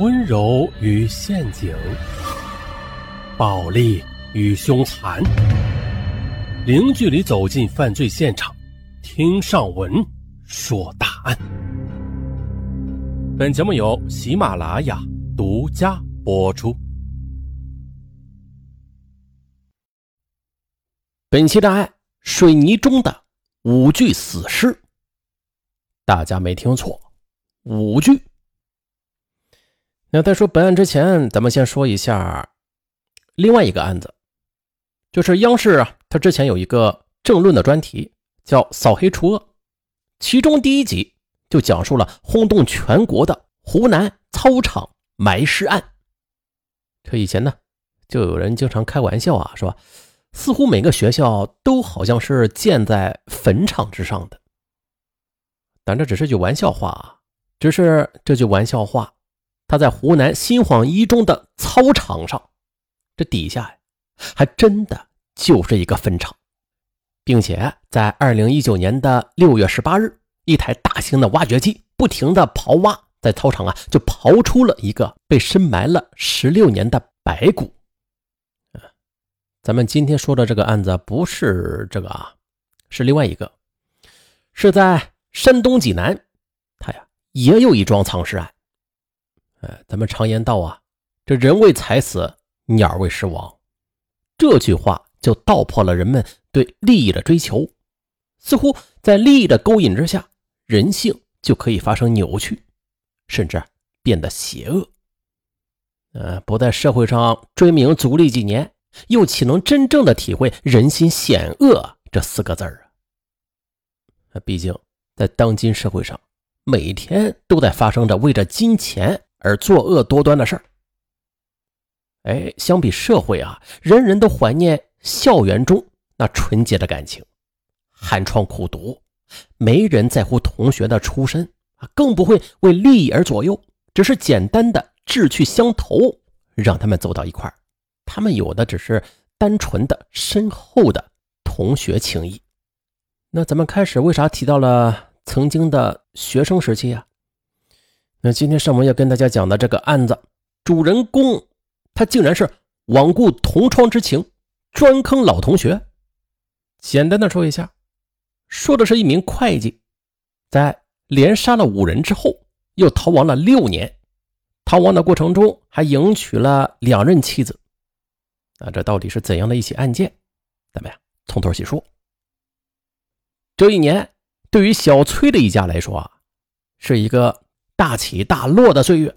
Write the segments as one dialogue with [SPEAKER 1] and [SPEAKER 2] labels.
[SPEAKER 1] 温柔与陷阱，暴力与凶残，零距离走进犯罪现场，听上文说大案。本节目由喜马拉雅独家播出。
[SPEAKER 2] 本期大案：水泥中的五具死尸。大家没听错，五具。那在说本案之前，咱们先说一下另外一个案子，就是央视啊，它之前有一个政论的专题叫《扫黑除恶》，其中第一集就讲述了轰动全国的湖南操场埋尸案。这以前呢，就有人经常开玩笑啊，说似乎每个学校都好像是建在坟场之上的。但这只是句玩笑话啊，只是这句玩笑话。他在湖南新晃一中的操场上，这底下，还真的就是一个坟场，并且在二零一九年的六月十八日，一台大型的挖掘机不停的刨挖，在操场啊，就刨出了一个被深埋了十六年的白骨。咱们今天说的这个案子不是这个啊，是另外一个，是在山东济南，他呀也有一桩藏尸案。咱们常言道啊，这人为财死，鸟为食亡。这句话就道破了人们对利益的追求。似乎在利益的勾引之下，人性就可以发生扭曲，甚至变得邪恶。呃，不在社会上追名逐利几年，又岂能真正的体会人心险恶这四个字啊？毕竟在当今社会上，每天都在发生着为着金钱。而作恶多端的事儿，哎，相比社会啊，人人都怀念校园中那纯洁的感情，寒窗苦读，没人在乎同学的出身啊，更不会为利益而左右，只是简单的志趣相投，让他们走到一块儿。他们有的只是单纯的深厚的同学情谊。那咱们开始为啥提到了曾经的学生时期呀？那今天上文要跟大家讲的这个案子，主人公他竟然是罔顾同窗之情，专坑老同学。简单的说一下，说的是一名会计，在连杀了五人之后，又逃亡了六年，逃亡的过程中还迎娶了两任妻子。那，这到底是怎样的一起案件？咱们呀，从头细说。这一年对于小崔的一家来说啊，是一个。大起大落的岁月，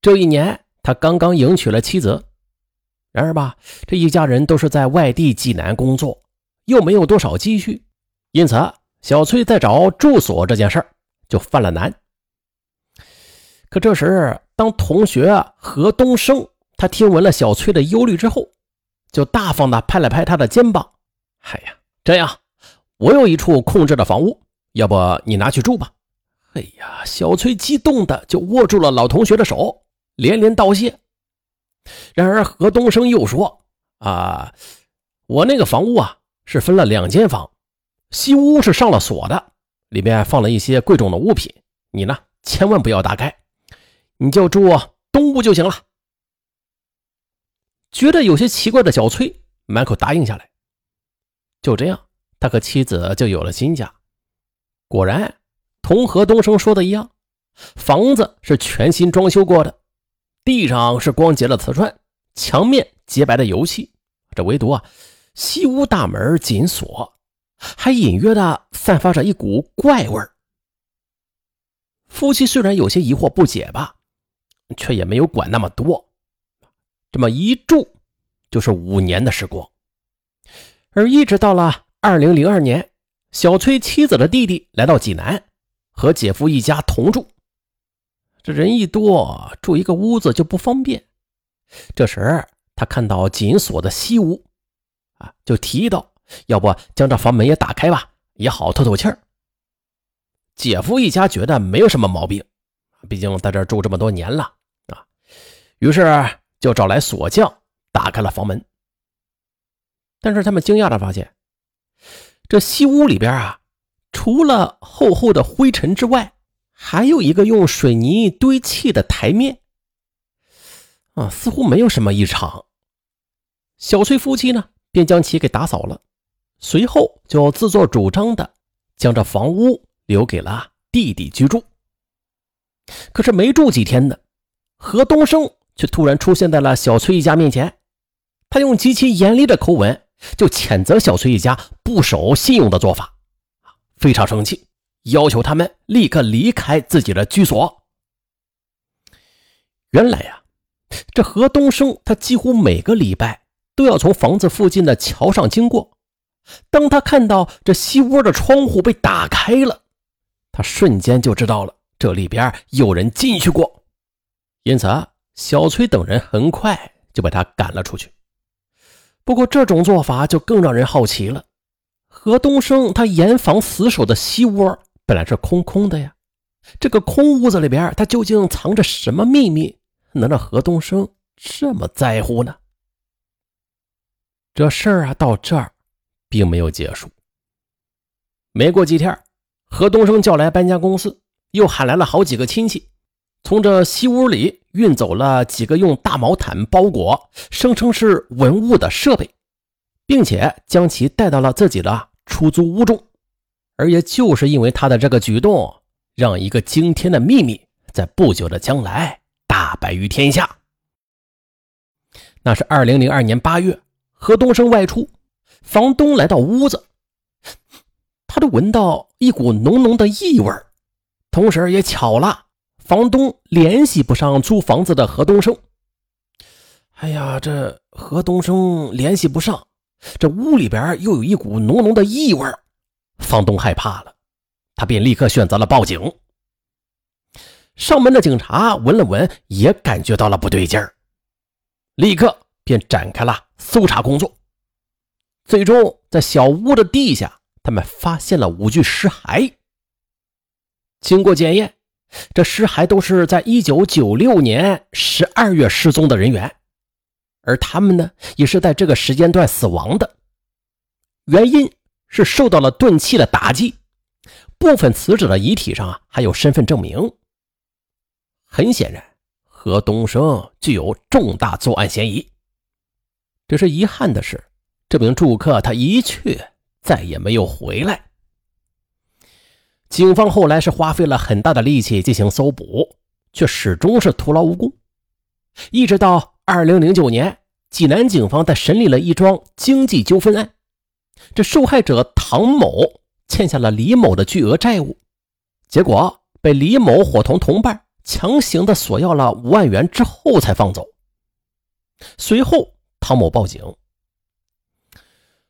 [SPEAKER 2] 这一年他刚刚迎娶了妻子。然而吧，这一家人都是在外地济南工作，又没有多少积蓄，因此小崔在找住所这件事儿就犯了难。可这时，当同学何东升他听闻了小崔的忧虑之后，就大方的拍了拍他的肩膀：“哎呀，这样，我有一处空置的房屋，要不你拿去住吧。”哎呀，小崔激动的就握住了老同学的手，连连道谢。然而何东升又说：“啊，我那个房屋啊是分了两间房，西屋是上了锁的，里面放了一些贵重的物品，你呢千万不要打开，你就住东屋就行了。”觉得有些奇怪的小崔满口答应下来。就这样，他和妻子就有了新家。果然。同何东升说的一样，房子是全新装修过的，地上是光洁的瓷砖，墙面洁白的油漆。这唯独啊，西屋大门紧锁，还隐约的散发着一股怪味儿。夫妻虽然有些疑惑不解吧，却也没有管那么多。这么一住就是五年的时光，而一直到了二零零二年，小崔妻子的弟弟来到济南。和姐夫一家同住，这人一多，住一个屋子就不方便。这时他看到紧锁的西屋，啊，就提议道：“要不将这房门也打开吧，也好透透气儿。”姐夫一家觉得没有什么毛病，毕竟在这住这么多年了啊。于是就找来锁匠打开了房门。但是他们惊讶的发现，这西屋里边啊。除了厚厚的灰尘之外，还有一个用水泥堆砌的台面，啊，似乎没有什么异常。小崔夫妻呢，便将其给打扫了，随后就自作主张的将这房屋留给了弟弟居住。可是没住几天呢，何东升却突然出现在了小崔一家面前，他用极其严厉的口吻就谴责小崔一家不守信用的做法，非常生气，要求他们立刻离开自己的居所。原来呀，这何东升他几乎每个礼拜都要从房子附近的桥上经过，当他看到这西屋的窗户被打开了，他瞬间就知道了。这里边有人进去过，因此啊，小崔等人很快就把他赶了出去。不过这种做法就更让人好奇了。何东升他严防死守的西窝本来是空空的呀，这个空屋子里边他究竟藏着什么秘密，能让何东升这么在乎呢？这事儿啊，到这儿并没有结束。没过几天，何东升叫来搬家公司。又喊来了好几个亲戚，从这西屋里运走了几个用大毛毯包裹、声称是文物的设备，并且将其带到了自己的出租屋中。而也就是因为他的这个举动，让一个惊天的秘密在不久的将来大白于天下。那是二零零二年八月，何东升外出，房东来到屋子，他都闻到一股浓浓的异味同时也巧了，房东联系不上租房子的何东升。哎呀，这何东升联系不上，这屋里边又有一股浓浓的异味，房东害怕了，他便立刻选择了报警。上门的警察闻了闻，也感觉到了不对劲儿，立刻便展开了搜查工作。最终，在小屋的地下，他们发现了五具尸骸。经过检验，这尸骸都是在1996年12月失踪的人员，而他们呢，也是在这个时间段死亡的。原因是受到了钝器的打击，部分死者的遗体上啊还有身份证明。很显然，何东升具有重大作案嫌疑。只是遗憾的是，这名住客他一去再也没有回来。警方后来是花费了很大的力气进行搜捕，却始终是徒劳无功。一直到二零零九年，济南警方在审理了一桩经济纠纷案，这受害者唐某欠下了李某的巨额债务，结果被李某伙同同伴强行的索要了五万元之后才放走。随后，唐某报警。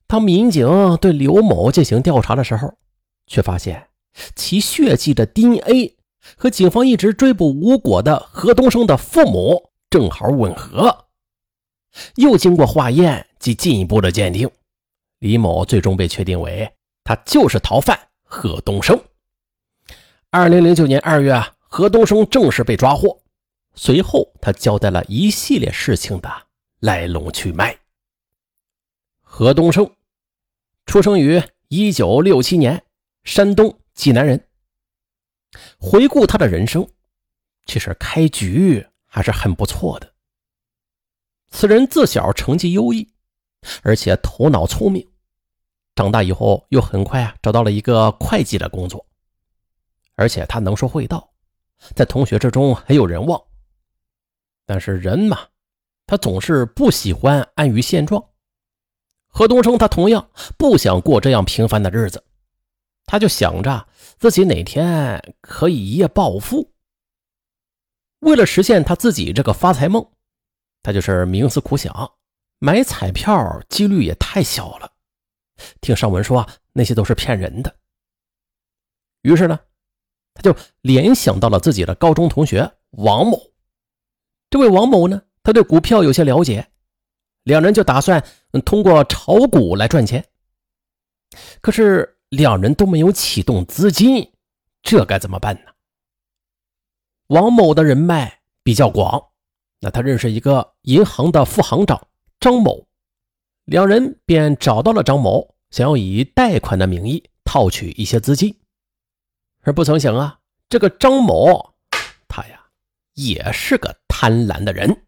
[SPEAKER 2] 当民警对刘某进行调查的时候，却发现。其血迹的 DNA 和警方一直追捕无果的何东升的父母正好吻合，又经过化验及进一步的鉴定，李某最终被确定为他就是逃犯何东升。二零零九年二月，何东升正式被抓获，随后他交代了一系列事情的来龙去脉。何东升出生于一九六七年，山东。济南人，回顾他的人生，其实开局还是很不错的。此人自小成绩优异，而且头脑聪明，长大以后又很快啊找到了一个会计的工作，而且他能说会道，在同学之中很有人望。但是人嘛，他总是不喜欢安于现状。何东升他同样不想过这样平凡的日子。他就想着自己哪天可以一夜暴富。为了实现他自己这个发财梦，他就是冥思苦想，买彩票几率也太小了。听上文说啊那些都是骗人的。于是呢，他就联想到了自己的高中同学王某。这位王某呢，他对股票有些了解，两人就打算通过炒股来赚钱。可是。两人都没有启动资金，这该怎么办呢？王某的人脉比较广，那他认识一个银行的副行长张某，两人便找到了张某，想要以贷款的名义套取一些资金。而不曾想啊，这个张某，他呀也是个贪婪的人。